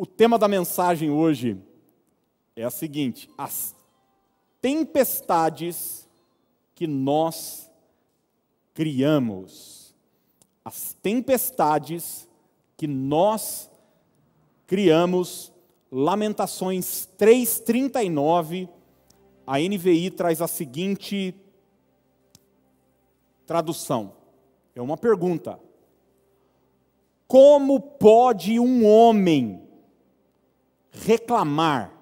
O tema da mensagem hoje é a seguinte: as tempestades que nós criamos. As tempestades que nós criamos. Lamentações 3:39, a NVI traz a seguinte tradução. É uma pergunta: Como pode um homem reclamar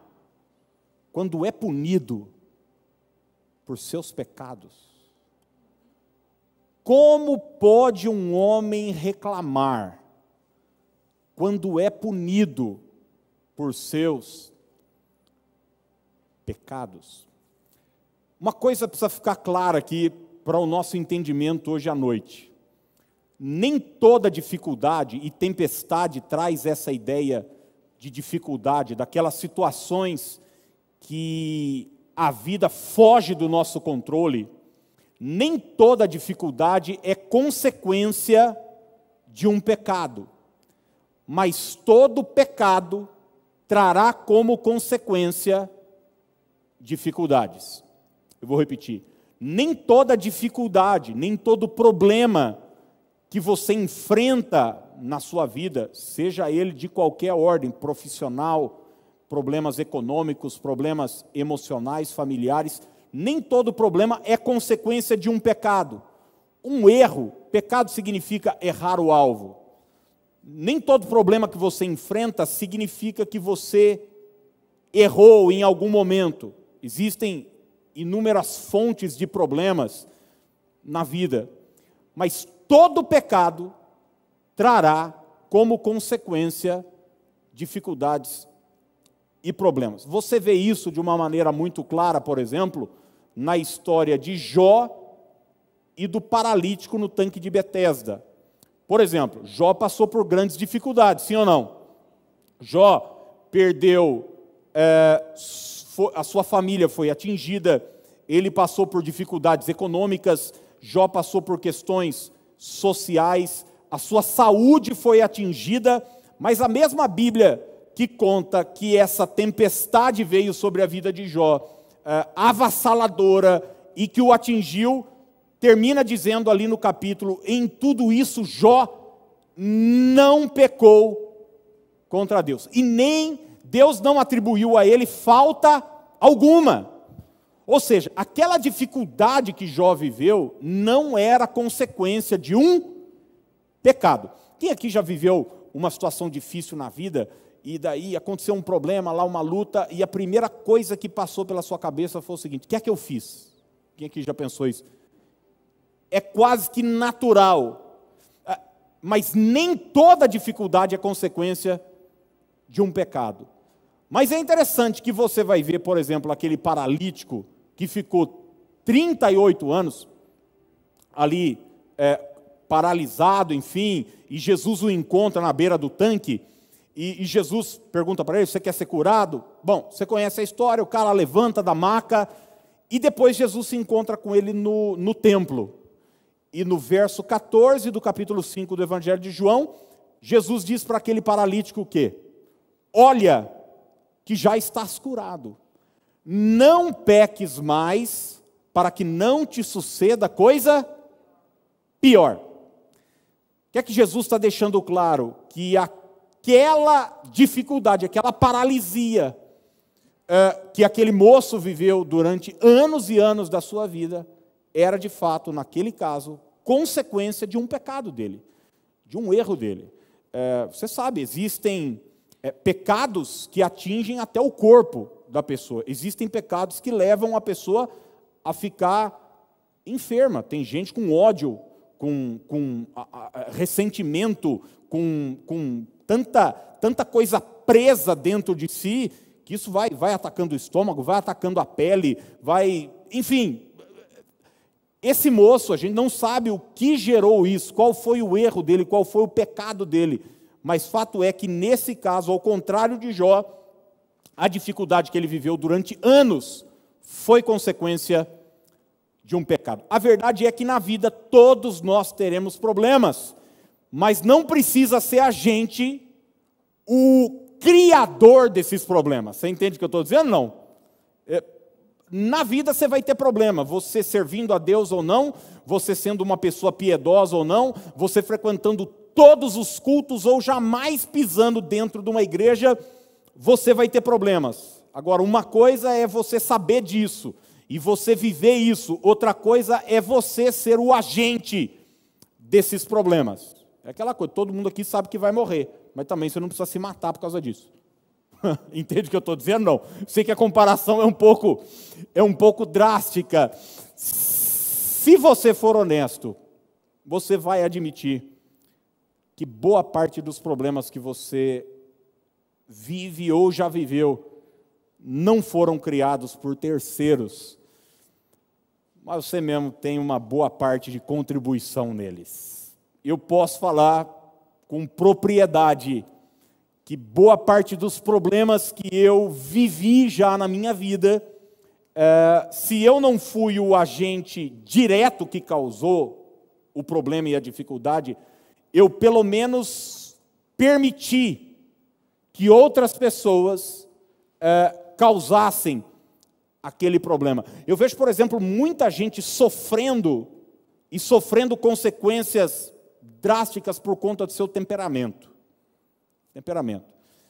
quando é punido por seus pecados? Como pode um homem reclamar quando é punido por seus pecados? Uma coisa precisa ficar clara aqui para o nosso entendimento hoje à noite. Nem toda dificuldade e tempestade traz essa ideia de dificuldade, daquelas situações que a vida foge do nosso controle, nem toda dificuldade é consequência de um pecado, mas todo pecado trará como consequência dificuldades. Eu vou repetir. Nem toda dificuldade, nem todo problema que você enfrenta na sua vida, seja ele de qualquer ordem, profissional, problemas econômicos, problemas emocionais, familiares, nem todo problema é consequência de um pecado. Um erro, pecado significa errar o alvo. Nem todo problema que você enfrenta significa que você errou em algum momento. Existem inúmeras fontes de problemas na vida, mas todo pecado trará como consequência dificuldades e problemas. Você vê isso de uma maneira muito clara, por exemplo, na história de Jó e do paralítico no tanque de Betesda. Por exemplo, Jó passou por grandes dificuldades, sim ou não? Jó perdeu, é, a sua família foi atingida, ele passou por dificuldades econômicas, Jó passou por questões sociais, a sua saúde foi atingida, mas a mesma Bíblia que conta que essa tempestade veio sobre a vida de Jó, é, avassaladora e que o atingiu, termina dizendo ali no capítulo: em tudo isso Jó não pecou contra Deus, e nem Deus não atribuiu a ele falta alguma. Ou seja, aquela dificuldade que Jó viveu não era consequência de um pecado. Quem aqui já viveu uma situação difícil na vida e daí aconteceu um problema lá, uma luta, e a primeira coisa que passou pela sua cabeça foi o seguinte: o que é que eu fiz? Quem aqui já pensou isso? É quase que natural, ah, mas nem toda dificuldade é consequência de um pecado. Mas é interessante que você vai ver, por exemplo, aquele paralítico que ficou 38 anos ali é, paralisado, enfim, e Jesus o encontra na beira do tanque, e, e Jesus pergunta para ele: Você quer ser curado? Bom, você conhece a história, o cara levanta da maca, e depois Jesus se encontra com ele no, no templo. E no verso 14 do capítulo 5 do Evangelho de João, Jesus diz para aquele paralítico o quê? Olha, que já estás curado não peques mais, para que não te suceda coisa pior. Que é que Jesus está deixando claro? Que aquela dificuldade, aquela paralisia é, que aquele moço viveu durante anos e anos da sua vida, era de fato, naquele caso, consequência de um pecado dele, de um erro dele. É, você sabe, existem é, pecados que atingem até o corpo da pessoa. Existem pecados que levam a pessoa a ficar enferma. Tem gente com ódio, com, com a, a, ressentimento, com, com tanta, tanta coisa presa dentro de si, que isso vai, vai atacando o estômago, vai atacando a pele, vai. Enfim. Esse moço, a gente não sabe o que gerou isso, qual foi o erro dele, qual foi o pecado dele. Mas fato é que nesse caso, ao contrário de Jó, a dificuldade que ele viveu durante anos foi consequência de um pecado. A verdade é que na vida todos nós teremos problemas, mas não precisa ser a gente o criador desses problemas. Você entende o que eu estou dizendo? Não. É, na vida você vai ter problema, você servindo a Deus ou não, você sendo uma pessoa piedosa ou não, você frequentando todos os cultos ou jamais pisando dentro de uma igreja, você vai ter problemas. Agora, uma coisa é você saber disso e você viver isso, outra coisa é você ser o agente desses problemas. É aquela coisa, todo mundo aqui sabe que vai morrer, mas também você não precisa se matar por causa disso. Entende o que eu estou dizendo? Não. Sei que a comparação é um pouco é um pouco drástica. Se você for honesto, você vai admitir que boa parte dos problemas que você vive ou já viveu não foram criados por terceiros, mas você mesmo tem uma boa parte de contribuição neles. Eu posso falar com propriedade que boa parte dos problemas que eu vivi já na minha vida, é, se eu não fui o agente direto que causou o problema e a dificuldade, eu pelo menos permiti que outras pessoas é, causassem aquele problema. Eu vejo, por exemplo, muita gente sofrendo e sofrendo consequências drásticas por conta do seu temperamento. Temperamento.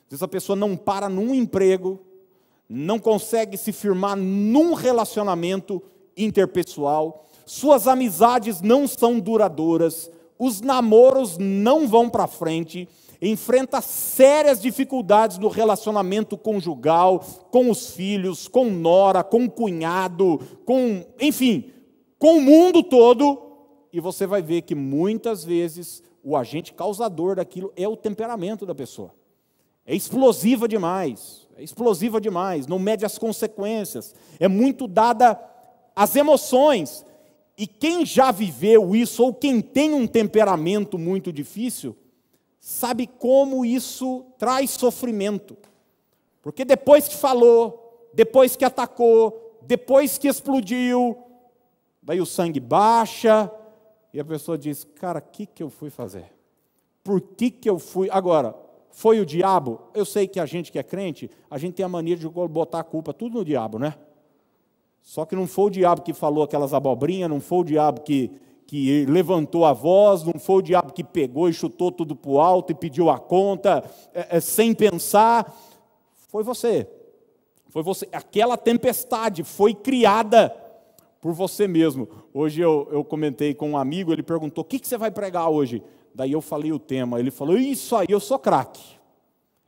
Às vezes a pessoa não para num emprego, não consegue se firmar num relacionamento interpessoal, suas amizades não são duradouras, os namoros não vão para frente, enfrenta sérias dificuldades no relacionamento conjugal, com os filhos, com nora, com cunhado, com, enfim, com o mundo todo, e você vai ver que muitas vezes o agente causador daquilo é o temperamento da pessoa. É explosiva demais, é explosiva demais, não mede as consequências, é muito dada às emoções. E quem já viveu isso, ou quem tem um temperamento muito difícil, sabe como isso traz sofrimento. Porque depois que falou, depois que atacou, depois que explodiu, daí o sangue baixa e a pessoa diz: Cara, o que, que eu fui fazer? Por que, que eu fui? Agora, foi o diabo? Eu sei que a gente que é crente, a gente tem a mania de botar a culpa tudo no diabo, né? Só que não foi o diabo que falou aquelas abobrinhas, não foi o diabo que, que levantou a voz, não foi o diabo que pegou e chutou tudo para o alto e pediu a conta, é, é, sem pensar. Foi você. Foi você. Aquela tempestade foi criada por você mesmo. Hoje eu, eu comentei com um amigo, ele perguntou: o que, que você vai pregar hoje? Daí eu falei o tema. Ele falou: Isso aí, eu sou craque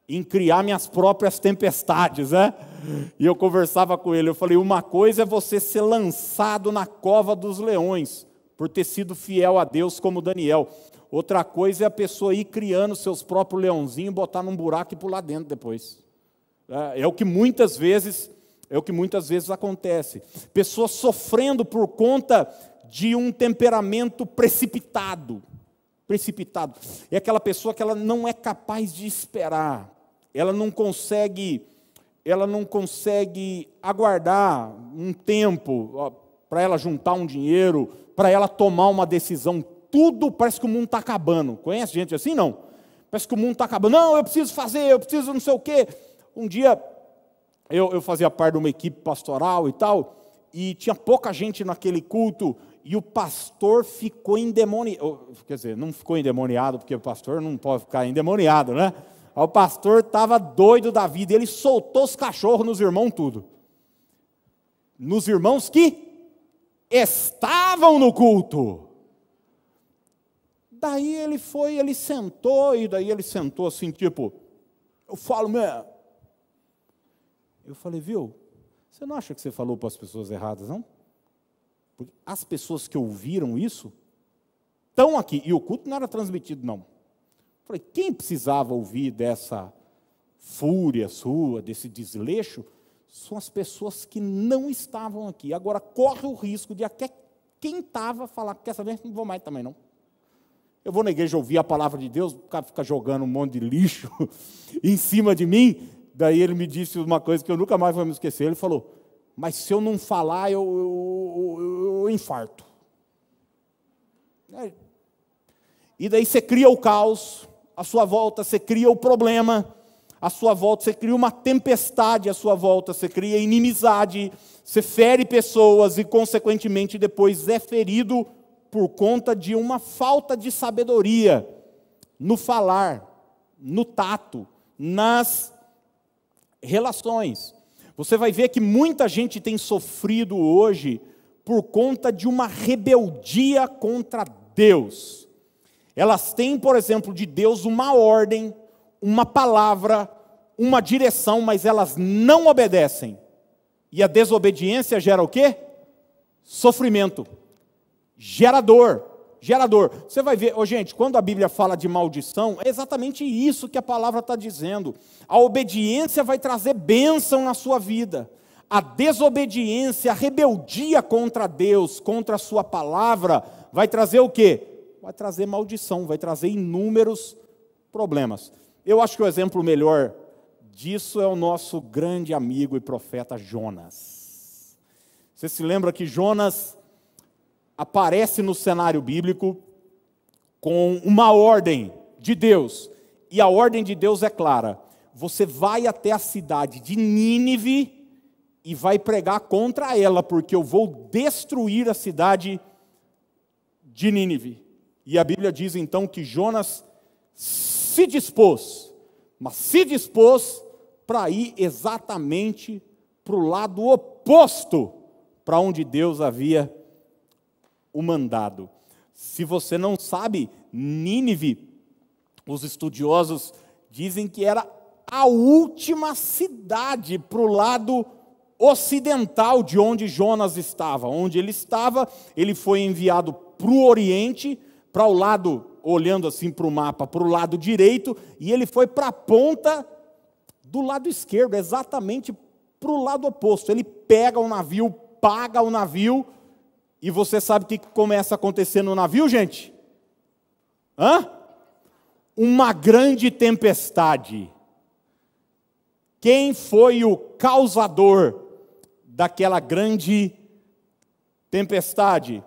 em criar minhas próprias tempestades, né? E eu conversava com ele, eu falei: uma coisa é você ser lançado na cova dos leões, por ter sido fiel a Deus como Daniel. Outra coisa é a pessoa ir criando seus próprios leãozinhos, botar num buraco e pular dentro depois. É, é o que muitas vezes é o que muitas vezes acontece. Pessoas sofrendo por conta de um temperamento precipitado. Precipitado. É aquela pessoa que ela não é capaz de esperar. Ela não consegue, ela não consegue aguardar um tempo para ela juntar um dinheiro, para ela tomar uma decisão. Tudo parece que o mundo está acabando. Conhece gente assim? Não. Parece que o mundo está acabando. Não, eu preciso fazer, eu preciso não sei o quê. Um dia, eu, eu fazia parte de uma equipe pastoral e tal, e tinha pouca gente naquele culto, e o pastor ficou endemoniado. Quer dizer, não ficou endemoniado, porque o pastor não pode ficar endemoniado, né? O pastor estava doido da vida, ele soltou os cachorros nos irmãos, tudo. Nos irmãos que estavam no culto. Daí ele foi, ele sentou, e daí ele sentou assim, tipo, eu falo mesmo. Eu falei, viu, você não acha que você falou para as pessoas erradas, não? Porque as pessoas que ouviram isso estão aqui, e o culto não era transmitido, não. Eu falei, quem precisava ouvir dessa fúria sua, desse desleixo? São as pessoas que não estavam aqui. Agora, corre o risco de até quem estava falar, quer saber? Não vou mais também, não. Eu vou na igreja ouvir a palavra de Deus, o cara fica jogando um monte de lixo em cima de mim. Daí ele me disse uma coisa que eu nunca mais vou me esquecer. Ele falou: Mas se eu não falar, eu, eu, eu, eu infarto. É. E daí você cria o caos, à sua volta, você cria o problema, à sua volta, você cria uma tempestade à sua volta, você cria inimizade, você fere pessoas e, consequentemente, depois é ferido por conta de uma falta de sabedoria no falar, no tato, nas relações. Você vai ver que muita gente tem sofrido hoje por conta de uma rebeldia contra Deus. Elas têm, por exemplo, de Deus uma ordem, uma palavra, uma direção, mas elas não obedecem. E a desobediência gera o quê? Sofrimento. Gera dor. Gerador. Você vai ver, oh, gente, quando a Bíblia fala de maldição, é exatamente isso que a palavra está dizendo. A obediência vai trazer bênção na sua vida. A desobediência, a rebeldia contra Deus, contra a sua palavra, vai trazer o quê? Vai trazer maldição, vai trazer inúmeros problemas. Eu acho que o exemplo melhor disso é o nosso grande amigo e profeta Jonas. Você se lembra que Jonas aparece no cenário bíblico com uma ordem de Deus, e a ordem de Deus é clara: você vai até a cidade de Nínive e vai pregar contra ela, porque eu vou destruir a cidade de Nínive. E a Bíblia diz então que Jonas se dispôs, mas se dispôs para ir exatamente para o lado oposto para onde Deus havia o mandado. Se você não sabe, Nínive, os estudiosos dizem que era a última cidade para o lado ocidental de onde Jonas estava. Onde ele estava, ele foi enviado para o Oriente, para o lado, olhando assim para o mapa, para o lado direito, e ele foi para a ponta do lado esquerdo, exatamente para o lado oposto. Ele pega o navio, paga o navio, e você sabe o que começa a acontecer no navio, gente? Hã? Uma grande tempestade. Quem foi o causador daquela grande tempestade?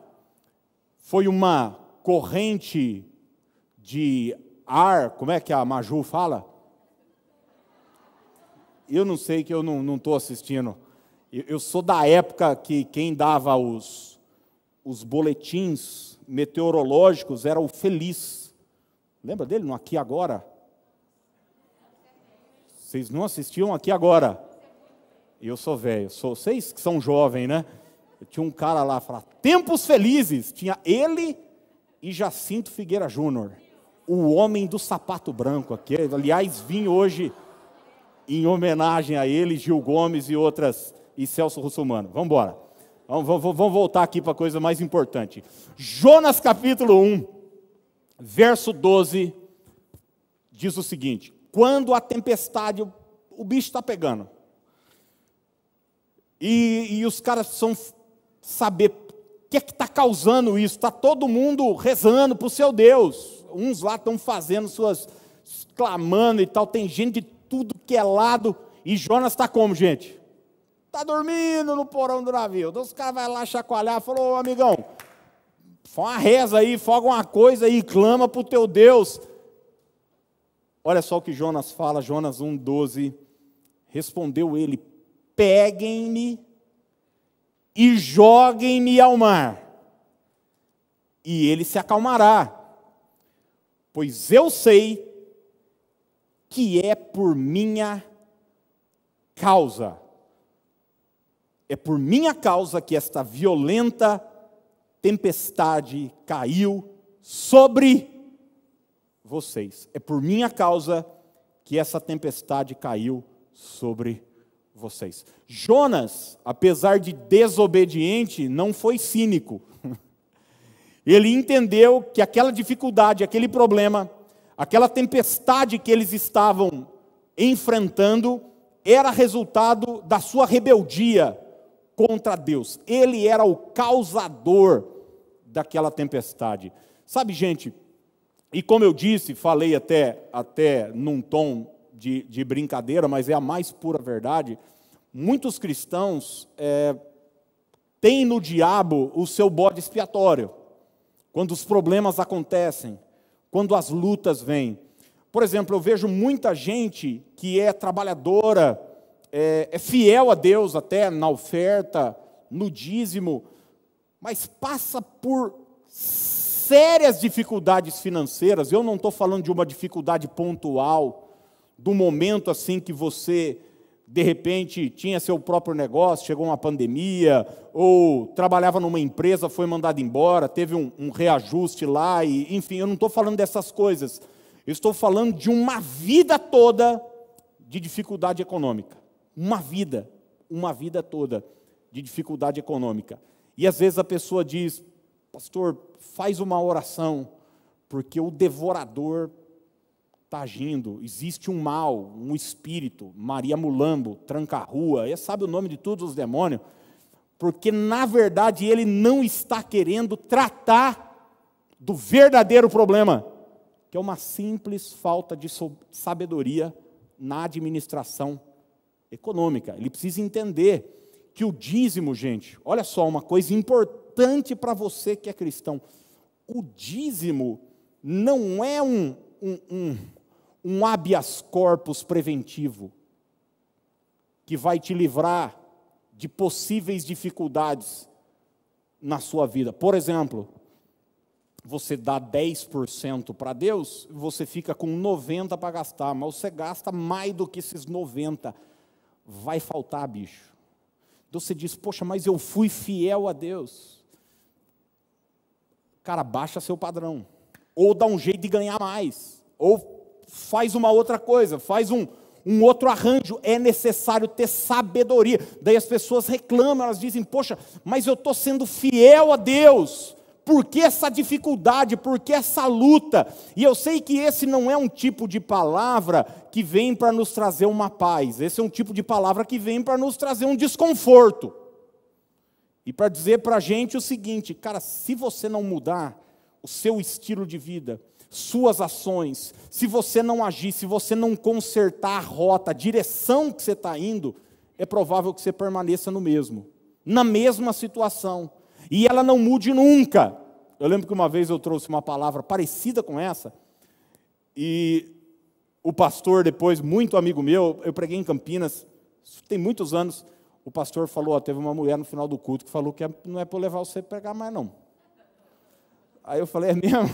Foi uma corrente de ar, como é que a Maju fala? eu não sei que eu não estou assistindo. Eu, eu, sou da época que quem dava os, os boletins meteorológicos era o Feliz. Lembra dele no Aqui Agora? Vocês não assistiam Aqui Agora? Eu sou velho, sou vocês que são jovens, né? Eu tinha um cara lá falava Tempos Felizes. Tinha ele e Jacinto Figueira Júnior, o homem do sapato branco aqui. Aliás, vim hoje em homenagem a ele, Gil Gomes e outras, e Celso Russomano. Vamos embora. Vamos, vamos, voltar aqui para a coisa mais importante. Jonas capítulo 1, verso 12, diz o seguinte: Quando a tempestade, o, bicho está pegando, e, e os caras precisam saber o que é que está causando isso. Está todo mundo rezando para o seu Deus. Uns lá estão fazendo suas, clamando e tal. Tem gente de tudo que é lado. E Jonas está como, gente? Está dormindo no porão do navio. Então os caras vão lá chacoalhar falou, amigão, faz uma reza aí, foga uma coisa aí, clama para o teu Deus. Olha só o que Jonas fala, Jonas 1,12. Respondeu ele: Peguem-me e joguem-me ao mar, e ele se acalmará, pois eu sei que é por minha causa. É por minha causa que esta violenta tempestade caiu sobre vocês. É por minha causa que essa tempestade caiu sobre vocês. Jonas, apesar de desobediente, não foi cínico. Ele entendeu que aquela dificuldade, aquele problema, aquela tempestade que eles estavam enfrentando era resultado da sua rebeldia contra Deus. Ele era o causador daquela tempestade. Sabe, gente, e como eu disse, falei até, até num tom de, de brincadeira, mas é a mais pura verdade, muitos cristãos é, têm no diabo o seu bode expiatório. Quando os problemas acontecem, quando as lutas vêm. Por exemplo, eu vejo muita gente que é trabalhadora, é, é fiel a Deus até na oferta, no dízimo, mas passa por sérias dificuldades financeiras. Eu não estou falando de uma dificuldade pontual, do momento assim que você de repente tinha seu próprio negócio, chegou uma pandemia, ou trabalhava numa empresa, foi mandado embora, teve um, um reajuste lá, e, enfim, eu não estou falando dessas coisas. Eu estou falando de uma vida toda de dificuldade econômica. Uma vida, uma vida toda de dificuldade econômica. E às vezes a pessoa diz, pastor, faz uma oração, porque o devorador está agindo, existe um mal, um espírito, Maria Mulambo, tranca-rua, ele sabe o nome de todos os demônios, porque na verdade ele não está querendo tratar do verdadeiro problema, que é uma simples falta de sabedoria na administração econômica. Ele precisa entender que o dízimo, gente, olha só, uma coisa importante para você que é cristão: o dízimo não é um, um, um um habeas corpus preventivo que vai te livrar de possíveis dificuldades na sua vida. Por exemplo, você dá 10% para Deus, você fica com 90 para gastar, mas você gasta mais do que esses 90. Vai faltar, bicho. Então você diz: "Poxa, mas eu fui fiel a Deus". Cara, baixa seu padrão, ou dá um jeito de ganhar mais, ou faz uma outra coisa, faz um, um outro arranjo, é necessário ter sabedoria. Daí as pessoas reclamam, elas dizem: Poxa, mas eu estou sendo fiel a Deus, por que essa dificuldade, por que essa luta? E eu sei que esse não é um tipo de palavra que vem para nos trazer uma paz, esse é um tipo de palavra que vem para nos trazer um desconforto. E para dizer para a gente o seguinte, cara, se você não mudar o seu estilo de vida, suas ações, se você não agir, se você não consertar a rota, a direção que você está indo, é provável que você permaneça no mesmo, na mesma situação, e ela não mude nunca. Eu lembro que uma vez eu trouxe uma palavra parecida com essa, e o pastor, depois, muito amigo meu, eu preguei em Campinas, tem muitos anos, o pastor falou, ó, teve uma mulher no final do culto que falou que é, não é para levar você para pregar mais não. Aí eu falei, é mesmo?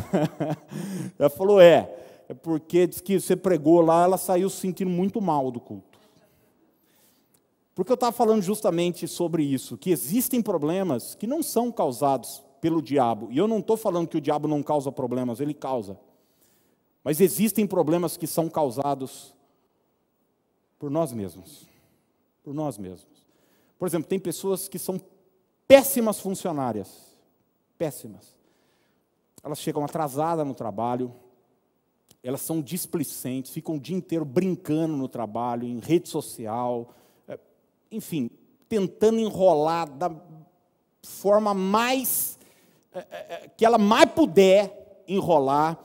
Ela falou, é. É porque diz que você pregou lá, ela saiu se sentindo muito mal do culto. Porque eu estava falando justamente sobre isso, que existem problemas que não são causados pelo diabo. E eu não estou falando que o diabo não causa problemas, ele causa. Mas existem problemas que são causados por nós mesmos. Por nós mesmos. Por exemplo, tem pessoas que são péssimas funcionárias. Péssimas elas chegam atrasadas no trabalho, elas são displicentes, ficam o dia inteiro brincando no trabalho, em rede social, é, enfim, tentando enrolar da forma mais é, é, que ela mais puder enrolar.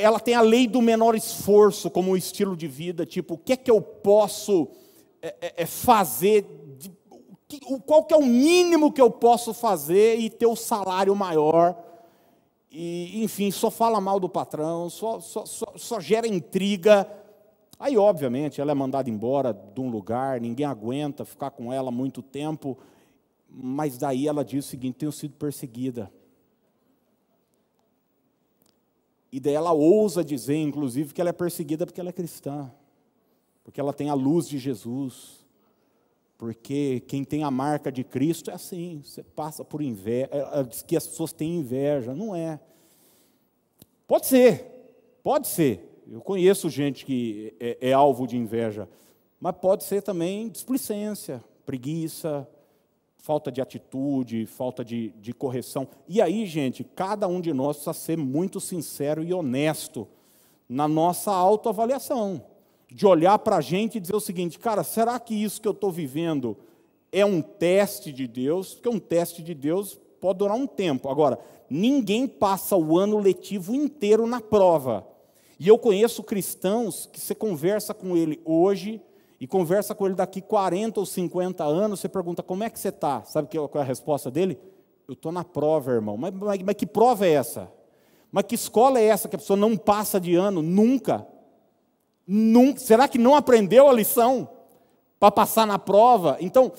ela tem a lei do menor esforço como um estilo de vida, tipo, o que é que eu posso fazer, qual que é o mínimo que eu posso fazer e ter o salário maior e, enfim, só fala mal do patrão, só, só, só, só gera intriga. Aí, obviamente, ela é mandada embora de um lugar, ninguém aguenta ficar com ela muito tempo, mas daí ela diz o seguinte: tenho sido perseguida. E daí ela ousa dizer, inclusive, que ela é perseguida porque ela é cristã, porque ela tem a luz de Jesus. Porque quem tem a marca de Cristo é assim, você passa por inveja, ela diz que as pessoas têm inveja, não é. Pode ser, pode ser. Eu conheço gente que é, é alvo de inveja, mas pode ser também displicência, preguiça, falta de atitude, falta de, de correção. E aí, gente, cada um de nós precisa ser muito sincero e honesto na nossa autoavaliação de olhar para a gente e dizer o seguinte, cara, será que isso que eu estou vivendo é um teste de Deus? Porque um teste de Deus pode durar um tempo. Agora, ninguém passa o ano letivo inteiro na prova. E eu conheço cristãos que você conversa com ele hoje e conversa com ele daqui 40 ou 50 anos, você pergunta como é que você está? Sabe qual é a resposta dele? Eu estou na prova, irmão. Mas, mas, mas que prova é essa? Mas que escola é essa que a pessoa não passa de ano? Nunca. Será que não aprendeu a lição para passar na prova? Então,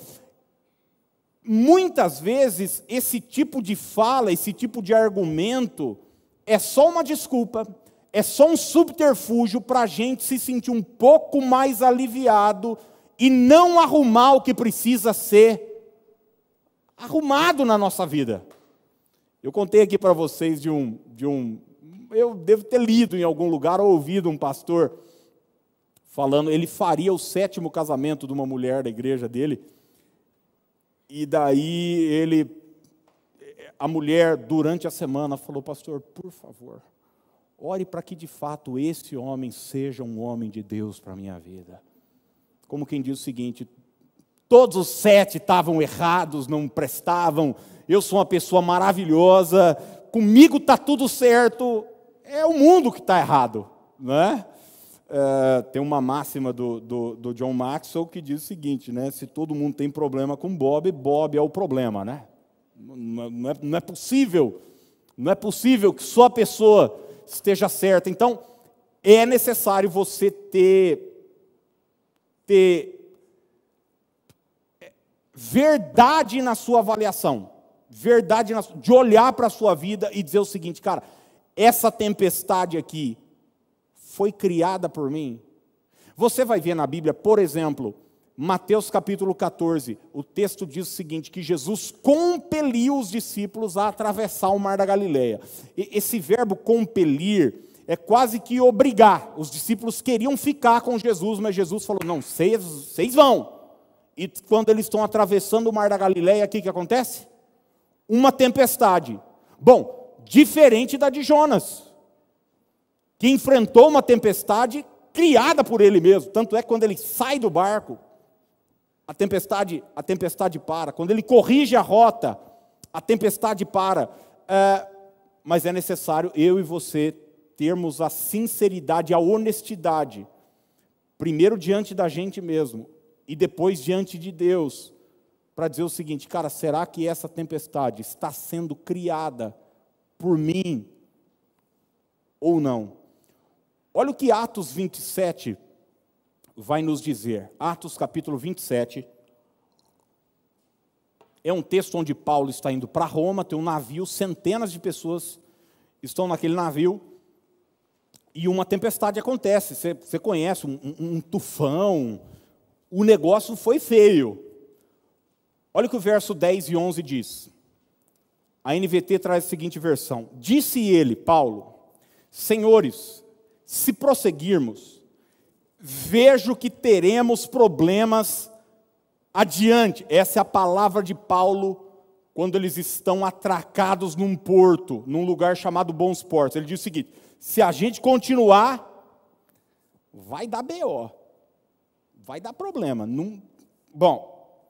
muitas vezes, esse tipo de fala, esse tipo de argumento, é só uma desculpa, é só um subterfúgio para a gente se sentir um pouco mais aliviado e não arrumar o que precisa ser arrumado na nossa vida. Eu contei aqui para vocês de um, de um. Eu devo ter lido em algum lugar ou ouvido um pastor falando, ele faria o sétimo casamento de uma mulher da igreja dele. E daí ele, a mulher, durante a semana, falou: Pastor, por favor, ore para que de fato esse homem seja um homem de Deus para a minha vida. Como quem diz o seguinte: todos os sete estavam errados, não prestavam, eu sou uma pessoa maravilhosa, comigo está tudo certo, é o mundo que está errado, não É, tem uma máxima do, do, do, John Maxwell que diz o seguinte, né? Se todo mundo tem problema com Bob, Bob é o problema, né? Não é, não é possível, não é possível que só a pessoa esteja certa. Então, é necessário você ter, ter verdade na sua avaliação verdade, de olhar para a sua vida e dizer o seguinte, cara, essa tempestade aqui foi criada por mim. Você vai ver na Bíblia, por exemplo, Mateus capítulo 14, o texto diz o seguinte: que Jesus compeliu os discípulos a atravessar o mar da Galileia. E esse verbo compelir é quase que obrigar. Os discípulos queriam ficar com Jesus, mas Jesus falou: não, vocês vão. E quando eles estão atravessando o mar da Galileia, o que, que acontece? uma tempestade. Bom, diferente da de Jonas, que enfrentou uma tempestade criada por ele mesmo. Tanto é que quando ele sai do barco, a tempestade, a tempestade para. Quando ele corrige a rota, a tempestade para. É, mas é necessário eu e você termos a sinceridade, a honestidade, primeiro diante da gente mesmo e depois diante de Deus, para dizer o seguinte, cara, será que essa tempestade está sendo criada por mim ou não? Olha o que Atos 27 vai nos dizer. Atos capítulo 27. É um texto onde Paulo está indo para Roma, tem um navio, centenas de pessoas estão naquele navio, e uma tempestade acontece. Você, conhece, um, um, um tufão, o negócio foi feio. Olha o que o verso 10 e 11 diz. A NVT traz a seguinte versão: Disse ele, Paulo, senhores, se prosseguirmos, vejo que teremos problemas adiante. Essa é a palavra de Paulo quando eles estão atracados num porto, num lugar chamado Bons Portos. Ele diz o seguinte: se a gente continuar, vai dar BO, vai dar problema. Bom,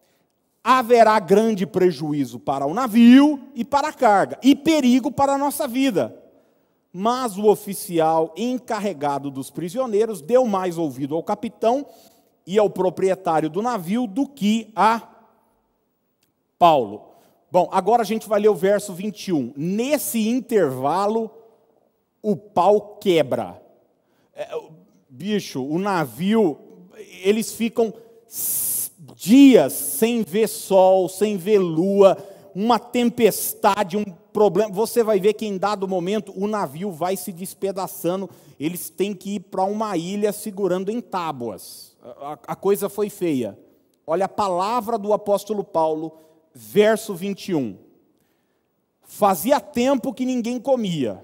haverá grande prejuízo para o navio e para a carga, e perigo para a nossa vida. Mas o oficial encarregado dos prisioneiros deu mais ouvido ao capitão e ao proprietário do navio do que a Paulo. Bom, agora a gente vai ler o verso 21. Nesse intervalo, o pau quebra. É, bicho, o navio, eles ficam dias sem ver sol, sem ver lua, uma tempestade, um problema. Você vai ver que em dado momento o navio vai se despedaçando, eles têm que ir para uma ilha segurando em tábuas. A, a coisa foi feia. Olha a palavra do apóstolo Paulo, verso 21. Fazia tempo que ninguém comia.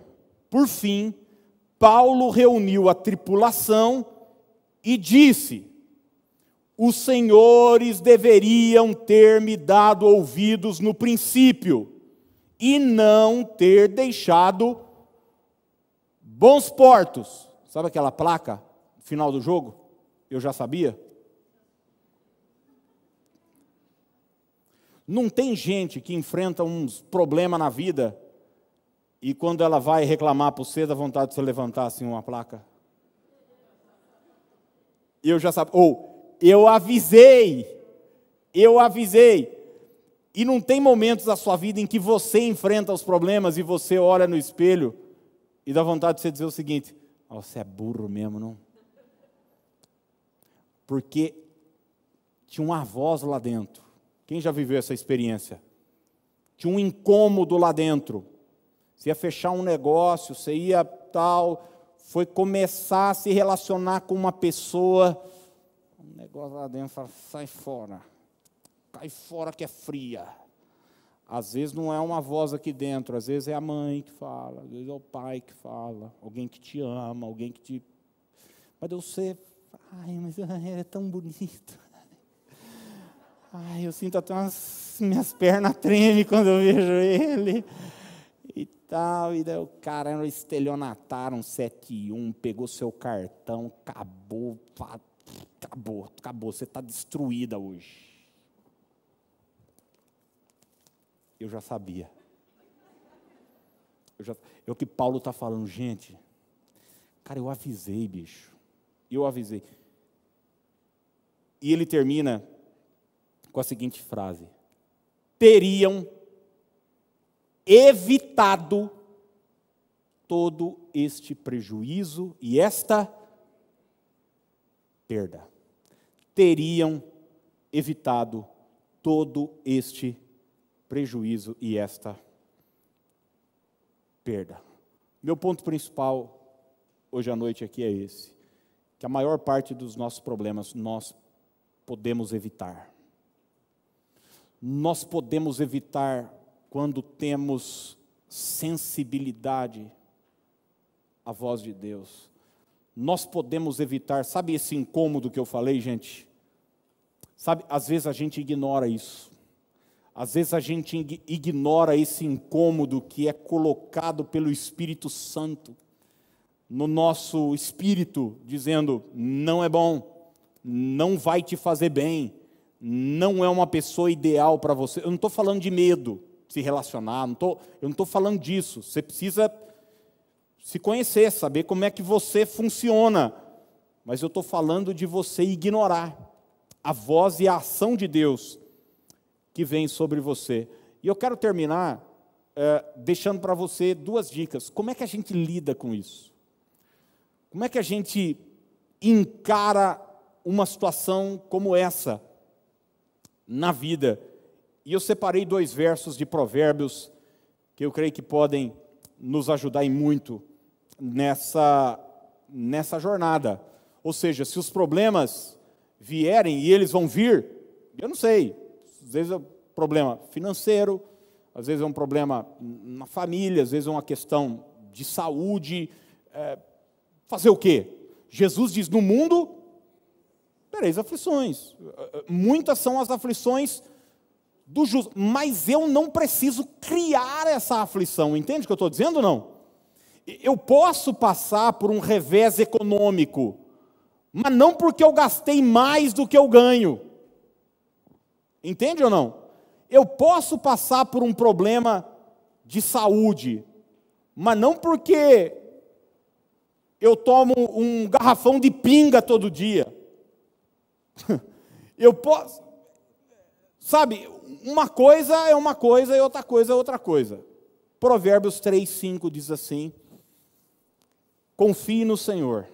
Por fim, Paulo reuniu a tripulação e disse: os senhores deveriam ter me dado ouvidos no princípio e não ter deixado bons portos. Sabe aquela placa final do jogo? Eu já sabia. Não tem gente que enfrenta uns problemas na vida e quando ela vai reclamar para você, dá vontade de você levantar assim uma placa. Eu já sabia. Ou eu avisei, eu avisei. E não tem momentos da sua vida em que você enfrenta os problemas e você olha no espelho E dá vontade de você dizer o seguinte: oh, você é burro mesmo, não? Porque tinha uma voz lá dentro. Quem já viveu essa experiência? Tinha um incômodo lá dentro. Você ia fechar um negócio, você ia tal, foi começar a se relacionar com uma pessoa, um negócio lá dentro fala, sai fora, cai fora que é fria. Às vezes não é uma voz aqui dentro, às vezes é a mãe que fala, às vezes é o pai que fala, alguém que te ama, alguém que te. Mas você, ai, mas ele é tão bonito. Ai, eu sinto até umas minhas pernas tremem quando eu vejo ele tal, e daí o cara era um estelionatário, um 71, pegou seu cartão, acabou, acabou, acabou, você está destruída hoje. Eu já sabia. Eu já, é o que Paulo está falando, gente. Cara, eu avisei, bicho. Eu avisei. E ele termina com a seguinte frase: teriam evitado todo este prejuízo e esta perda. Teriam evitado todo este prejuízo e esta perda. Meu ponto principal hoje à noite aqui é esse: que a maior parte dos nossos problemas nós podemos evitar. Nós podemos evitar quando temos sensibilidade à voz de Deus. Nós podemos evitar, sabe esse incômodo que eu falei, gente? Sabe, às vezes a gente ignora isso. Às vezes a gente ignora esse incômodo que é colocado pelo Espírito Santo no nosso espírito, dizendo: não é bom, não vai te fazer bem, não é uma pessoa ideal para você. Eu não estou falando de medo, se relacionar, não tô, eu não estou falando disso. Você precisa se conhecer, saber como é que você funciona. Mas eu estou falando de você ignorar a voz e a ação de Deus que vem sobre você. E eu quero terminar é, deixando para você duas dicas. Como é que a gente lida com isso? Como é que a gente encara uma situação como essa na vida? E eu separei dois versos de Provérbios que eu creio que podem nos ajudar em muito nessa, nessa jornada. Ou seja, se os problemas vierem e eles vão vir, eu não sei, às vezes é um problema financeiro, às vezes é um problema na família, às vezes é uma questão de saúde. É, fazer o quê? Jesus diz: no mundo tereis aflições. Muitas são as aflições do justo. Mas eu não preciso criar essa aflição, entende o que eu estou dizendo ou não? Eu posso passar por um revés econômico, mas não porque eu gastei mais do que eu ganho. Entende ou não? Eu posso passar por um problema de saúde, mas não porque eu tomo um garrafão de pinga todo dia. Eu posso, sabe, uma coisa é uma coisa e outra coisa é outra coisa. Provérbios 3, 5 diz assim: Confie no Senhor,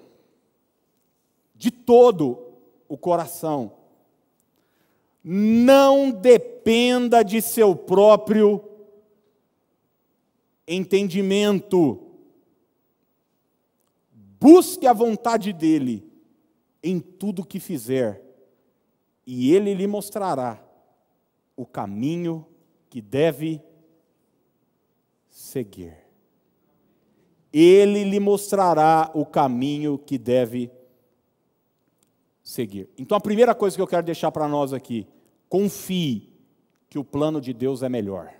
de todo o coração, não dependa de seu próprio entendimento, busque a vontade dEle em tudo que fizer, e Ele lhe mostrará o caminho que deve seguir. Ele lhe mostrará o caminho que deve seguir. Então a primeira coisa que eu quero deixar para nós aqui, confie que o plano de Deus é melhor.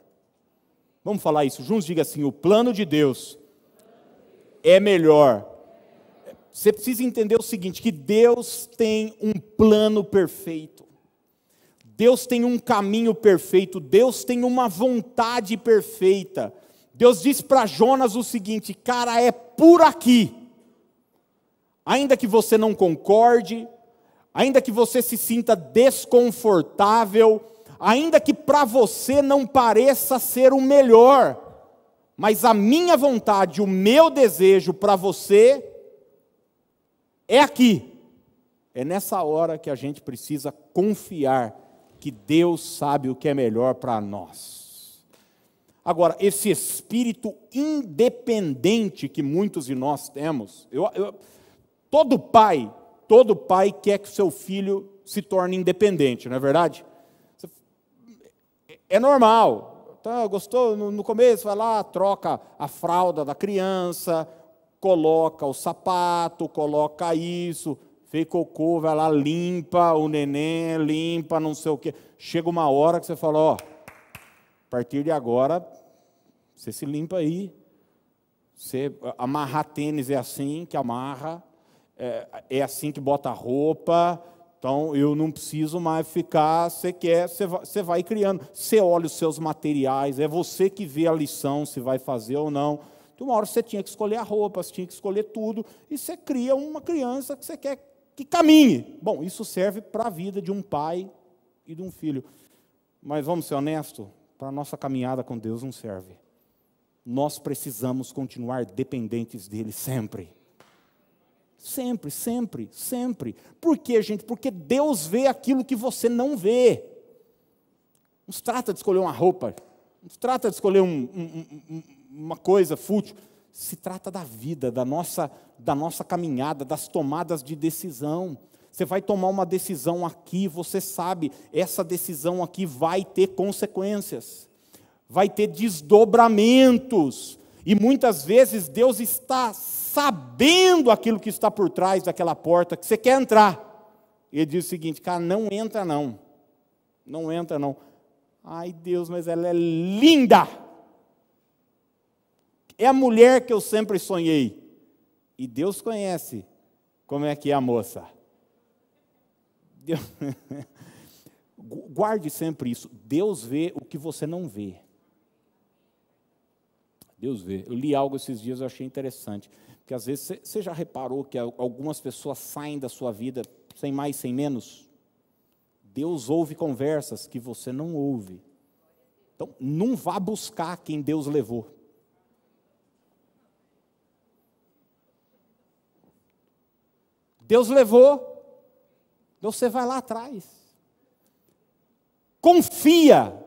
Vamos falar isso juntos? Diga assim: o plano de Deus é melhor. Você precisa entender o seguinte: que Deus tem um plano perfeito. Deus tem um caminho perfeito, Deus tem uma vontade perfeita. Deus diz para Jonas o seguinte: cara, é por aqui. Ainda que você não concorde, ainda que você se sinta desconfortável, ainda que para você não pareça ser o melhor, Mas a minha vontade, o meu desejo para você é aqui. É nessa hora que a gente precisa confiar que Deus sabe o que é melhor para nós. Agora, esse espírito independente que muitos de nós temos, eu, eu, todo pai, todo pai quer que seu filho se torne independente, não é verdade? É normal. Tá, gostou? No, no começo, vai lá, troca a fralda da criança, coloca o sapato, coloca isso, fez cocô, vai lá, limpa o neném, limpa não sei o quê. Chega uma hora que você fala, ó, partir de agora, você se limpa aí. Você, amarrar tênis é assim que amarra, é, é assim que bota roupa, então, eu não preciso mais ficar, você quer, você vai, vai criando. Você olha os seus materiais, é você que vê a lição, se vai fazer ou não. Então, uma hora você tinha que escolher a roupa, você tinha que escolher tudo, e você cria uma criança que você quer que caminhe. Bom, isso serve para a vida de um pai e de um filho. Mas vamos ser honestos, para a nossa caminhada com Deus não serve. Nós precisamos continuar dependentes dele sempre. Sempre, sempre, sempre. Por quê, gente? Porque Deus vê aquilo que você não vê. Não se trata de escolher uma roupa, não se trata de escolher um, um, um, uma coisa fútil. Se trata da vida, da nossa, da nossa caminhada, das tomadas de decisão. Você vai tomar uma decisão aqui, você sabe, essa decisão aqui vai ter consequências, vai ter desdobramentos. E muitas vezes Deus está sabendo aquilo que está por trás daquela porta, que você quer entrar. Ele diz o seguinte, cara, não entra não. Não entra não. Ai Deus, mas ela é linda. É a mulher que eu sempre sonhei. E Deus conhece como é que é a moça. Deus... Guarde sempre isso. Deus vê o que você não vê. Deus vê. Eu li algo esses dias, eu achei interessante. Porque às vezes você já reparou que algumas pessoas saem da sua vida sem mais, sem menos? Deus ouve conversas que você não ouve. Então, não vá buscar quem Deus levou. Deus levou, então você vai lá atrás. Confia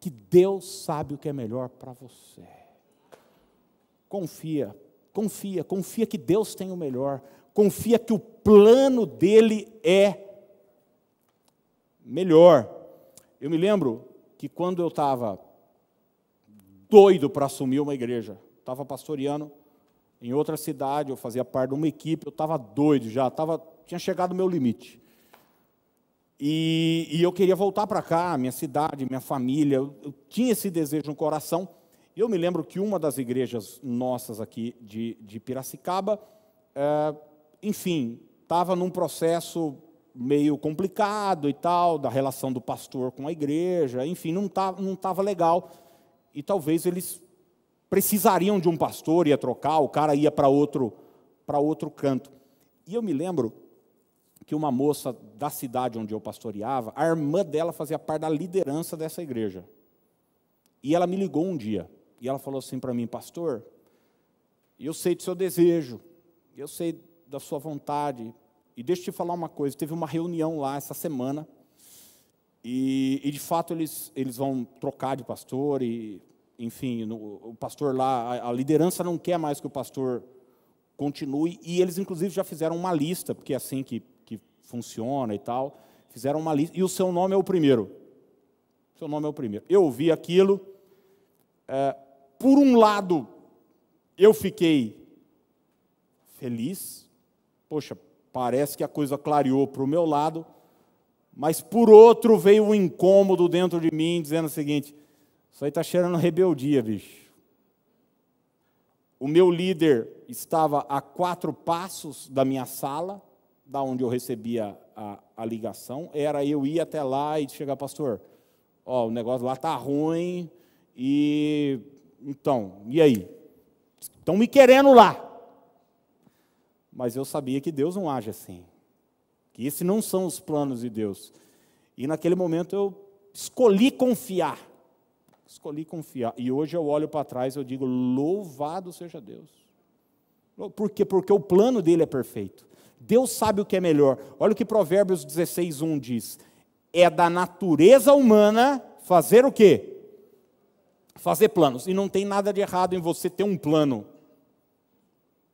que Deus sabe o que é melhor para você. Confia Confia, confia que Deus tem o melhor. Confia que o plano dele é melhor. Eu me lembro que quando eu estava doido para assumir uma igreja, estava pastoreando em outra cidade, eu fazia parte de uma equipe, eu estava doido já, tava, tinha chegado o meu limite. E, e eu queria voltar para cá, minha cidade, minha família, eu, eu tinha esse desejo no coração. Eu me lembro que uma das igrejas nossas aqui de, de Piracicaba, é, enfim, estava num processo meio complicado e tal, da relação do pastor com a igreja, enfim, não estava não tava legal. E talvez eles precisariam de um pastor, ia trocar, o cara ia para outro, outro canto. E eu me lembro que uma moça da cidade onde eu pastoreava, a irmã dela fazia parte da liderança dessa igreja. E ela me ligou um dia. E ela falou assim para mim, pastor, eu sei do seu desejo, eu sei da sua vontade. E deixa eu te falar uma coisa: teve uma reunião lá essa semana, e, e de fato eles, eles vão trocar de pastor, e enfim, no, o pastor lá, a, a liderança não quer mais que o pastor continue, e eles inclusive já fizeram uma lista, porque é assim que, que funciona e tal. Fizeram uma lista, e o seu nome é o primeiro. Seu nome é o primeiro. Eu ouvi aquilo. É, por um lado, eu fiquei feliz, poxa, parece que a coisa clareou para o meu lado, mas por outro veio um incômodo dentro de mim, dizendo o seguinte: isso aí está cheirando rebeldia, bicho. O meu líder estava a quatro passos da minha sala, da onde eu recebia a, a ligação. Era eu ir até lá e chegar, pastor, ó, o negócio lá está ruim e então, e aí? Estão me querendo lá. Mas eu sabia que Deus não age assim. Que esses não são os planos de Deus. E naquele momento eu escolhi confiar. Escolhi confiar. E hoje eu olho para trás e eu digo: louvado seja Deus. Por quê? Porque o plano dele é perfeito. Deus sabe o que é melhor. Olha o que Provérbios 16, 1 diz. É da natureza humana fazer o quê? Fazer planos. E não tem nada de errado em você ter um plano.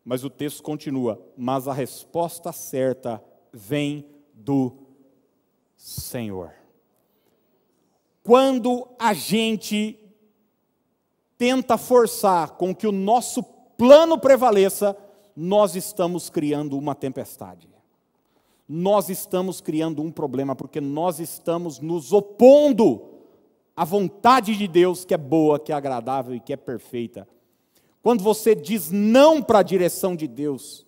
Mas o texto continua. Mas a resposta certa vem do Senhor. Quando a gente tenta forçar com que o nosso plano prevaleça, nós estamos criando uma tempestade. Nós estamos criando um problema, porque nós estamos nos opondo à vontade de Deus, que é boa, que é agradável e que é perfeita. Quando você diz não para a direção de Deus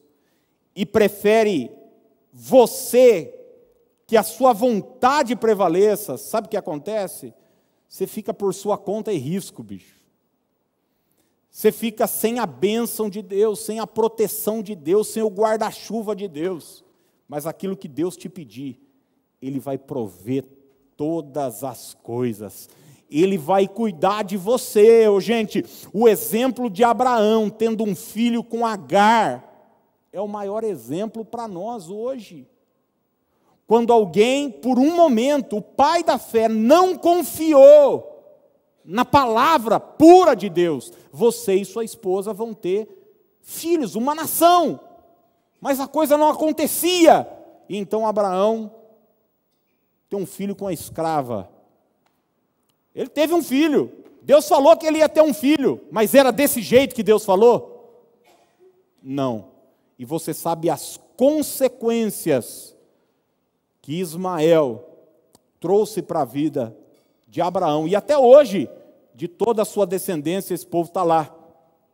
e prefere você, que a sua vontade prevaleça, sabe o que acontece? Você fica por sua conta e risco, bicho. Você fica sem a bênção de Deus, sem a proteção de Deus, sem o guarda-chuva de Deus. Mas aquilo que Deus te pedir, Ele vai prover todas as coisas. Ele vai cuidar de você. Oh, gente, o exemplo de Abraão tendo um filho com Agar é o maior exemplo para nós hoje. Quando alguém, por um momento, o pai da fé não confiou na palavra pura de Deus, você e sua esposa vão ter filhos, uma nação. Mas a coisa não acontecia. E então Abraão tem um filho com a escrava. Ele teve um filho. Deus falou que ele ia ter um filho, mas era desse jeito que Deus falou? Não. E você sabe as consequências que Ismael trouxe para a vida de Abraão. E até hoje, de toda a sua descendência, esse povo está lá,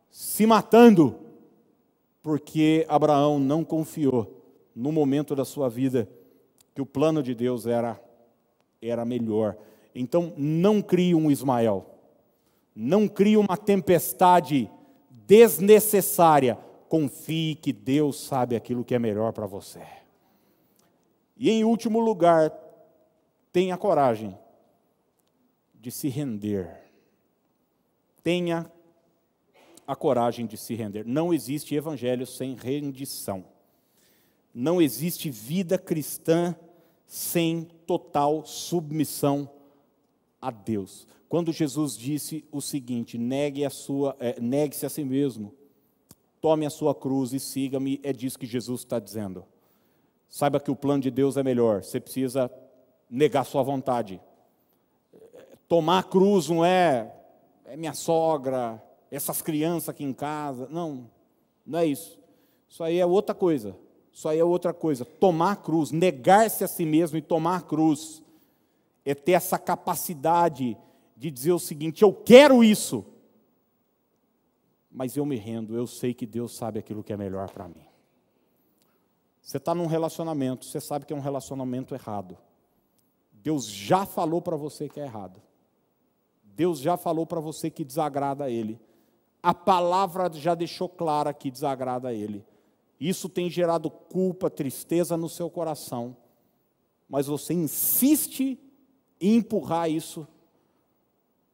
se matando, porque Abraão não confiou no momento da sua vida que o plano de Deus era, era melhor. Então, não crie um Ismael, não crie uma tempestade desnecessária. Confie que Deus sabe aquilo que é melhor para você. E em último lugar, tenha coragem de se render. Tenha a coragem de se render. Não existe evangelho sem rendição. Não existe vida cristã sem total submissão a Deus. Quando Jesus disse o seguinte: negue a sua, é, negue-se a si mesmo, tome a sua cruz e siga-me, é disso que Jesus está dizendo. Saiba que o plano de Deus é melhor. Você precisa negar sua vontade tomar a cruz não é, é minha sogra, essas crianças aqui em casa. Não, não é isso. Isso aí é outra coisa. Isso aí é outra coisa. Tomar a cruz, negar-se a si mesmo e tomar a cruz, é ter essa capacidade de dizer o seguinte: eu quero isso, mas eu me rendo, eu sei que Deus sabe aquilo que é melhor para mim. Você está num relacionamento, você sabe que é um relacionamento errado. Deus já falou para você que é errado. Deus já falou para você que desagrada a Ele. A palavra já deixou clara que desagrada a Ele. Isso tem gerado culpa, tristeza no seu coração. Mas você insiste em empurrar isso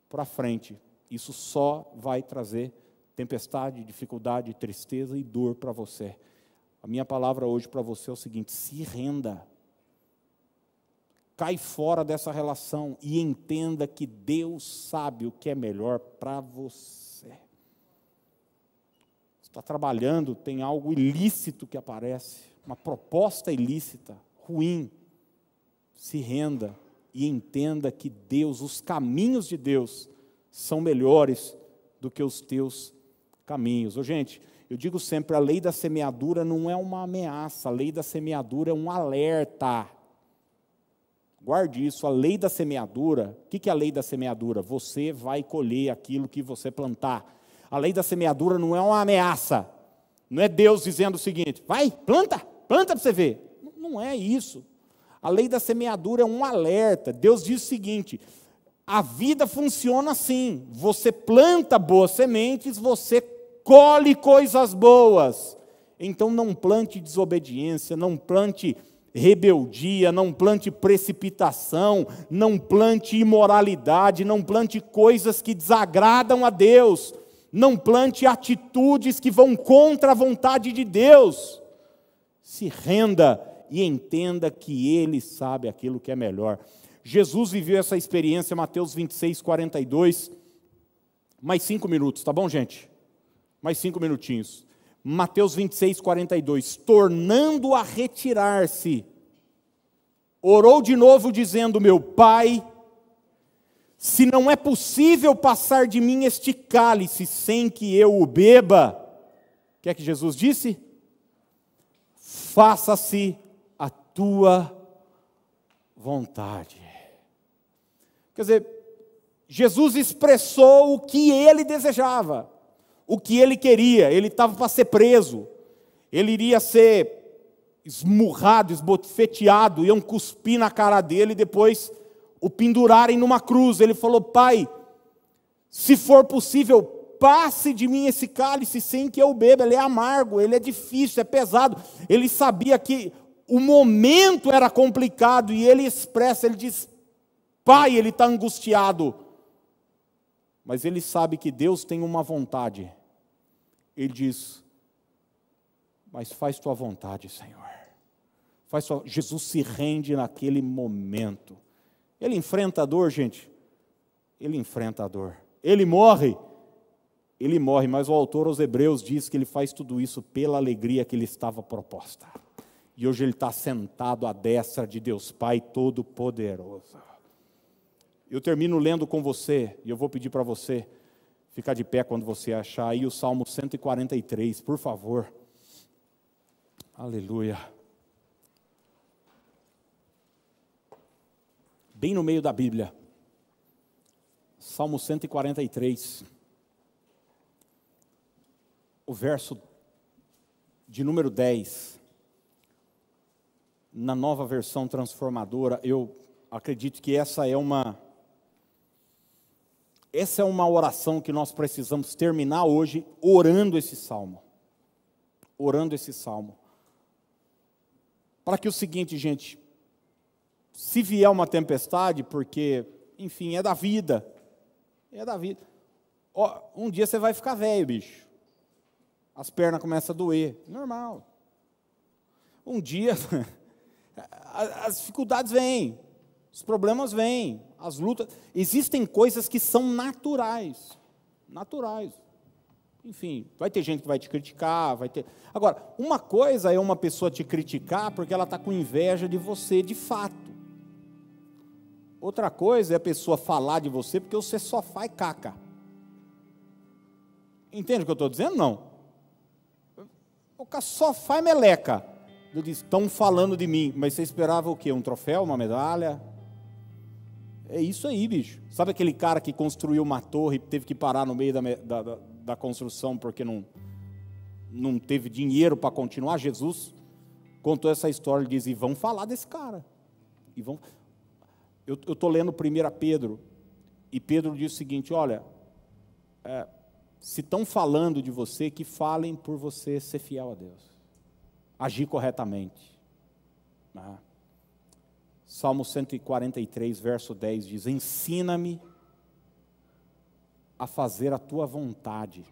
para frente. Isso só vai trazer tempestade, dificuldade, tristeza e dor para você. A minha palavra hoje para você é o seguinte: se renda cai fora dessa relação e entenda que Deus sabe o que é melhor para você. Está trabalhando, tem algo ilícito que aparece, uma proposta ilícita, ruim. Se renda e entenda que Deus, os caminhos de Deus, são melhores do que os teus caminhos. Ô, gente, eu digo sempre: a lei da semeadura não é uma ameaça, a lei da semeadura é um alerta. Guarde isso, a lei da semeadura. O que é a lei da semeadura? Você vai colher aquilo que você plantar. A lei da semeadura não é uma ameaça. Não é Deus dizendo o seguinte: vai, planta, planta para você ver. Não é isso. A lei da semeadura é um alerta. Deus diz o seguinte: a vida funciona assim. Você planta boas sementes, você colhe coisas boas. Então não plante desobediência, não plante rebeldia, não plante precipitação, não plante imoralidade, não plante coisas que desagradam a Deus, não plante atitudes que vão contra a vontade de Deus. Se renda e entenda que Ele sabe aquilo que é melhor. Jesus viveu essa experiência, Mateus 26, 42. Mais cinco minutos, tá bom, gente? Mais cinco minutinhos. Mateus 26, 42. Tornando a retirar-se, orou de novo, dizendo: Meu pai, se não é possível passar de mim este cálice sem que eu o beba, o que é que Jesus disse? Faça-se a tua vontade. Quer dizer, Jesus expressou o que ele desejava, o que ele queria. Ele estava para ser preso, ele iria ser esmurrado, esbofeteado, iam cuspir na cara dele e depois o pendurarem numa cruz. Ele falou: Pai, se for possível, passe de mim esse cálice sem que eu beba. Ele é amargo, ele é difícil, é pesado. Ele sabia que o momento era complicado e ele expressa, ele diz: Pai, ele está angustiado mas ele sabe que Deus tem uma vontade. Ele diz: Mas faz tua vontade, Senhor. Faz tua... Jesus se rende naquele momento. Ele enfrenta a dor, gente. Ele enfrenta a dor. Ele morre. Ele morre, mas o autor aos Hebreus diz que ele faz tudo isso pela alegria que lhe estava proposta. E hoje ele está sentado à destra de Deus Pai Todo-Poderoso. Eu termino lendo com você, e eu vou pedir para você ficar de pé quando você achar aí o Salmo 143, por favor. Aleluia. Bem no meio da Bíblia. Salmo 143. O verso de número 10. Na nova versão transformadora, eu acredito que essa é uma essa é uma oração que nós precisamos terminar hoje orando esse salmo. Orando esse salmo. Para que o seguinte, gente, se vier uma tempestade, porque, enfim, é da vida, é da vida. Ó, um dia você vai ficar velho, bicho. As pernas começam a doer, normal. Um dia, as dificuldades vêm, os problemas vêm, as lutas. Existem coisas que são naturais. Naturais. Enfim, vai ter gente que vai te criticar, vai ter. Agora, uma coisa é uma pessoa te criticar porque ela está com inveja de você de fato. Outra coisa é a pessoa falar de você porque você só faz caca. Entende o que eu estou dizendo? Não. O cara só faz meleca. Eu disse, estão falando de mim, mas você esperava o quê? Um troféu, uma medalha? É isso aí, bicho. Sabe aquele cara que construiu uma torre e teve que parar no meio da, da, da construção porque não, não teve dinheiro para continuar? Jesus contou essa história e diz: e vão falar desse cara. E vão... Eu estou lendo 1 Pedro, e Pedro diz o seguinte: olha, é, se estão falando de você, que falem por você ser fiel a Deus, agir corretamente. Né? Salmo 143, verso 10 diz: Ensina-me a fazer a tua vontade,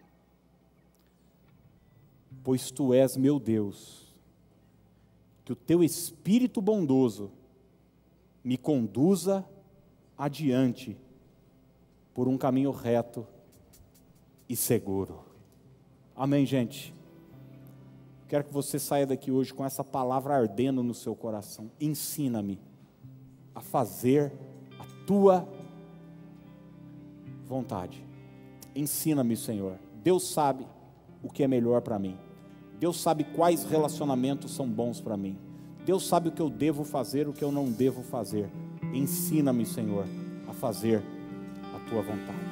pois tu és meu Deus. Que o teu espírito bondoso me conduza adiante por um caminho reto e seguro. Amém, gente? Quero que você saia daqui hoje com essa palavra ardendo no seu coração. Ensina-me a fazer a tua vontade. Ensina-me, Senhor. Deus sabe o que é melhor para mim. Deus sabe quais relacionamentos são bons para mim. Deus sabe o que eu devo fazer, o que eu não devo fazer. Ensina-me, Senhor, a fazer a tua vontade.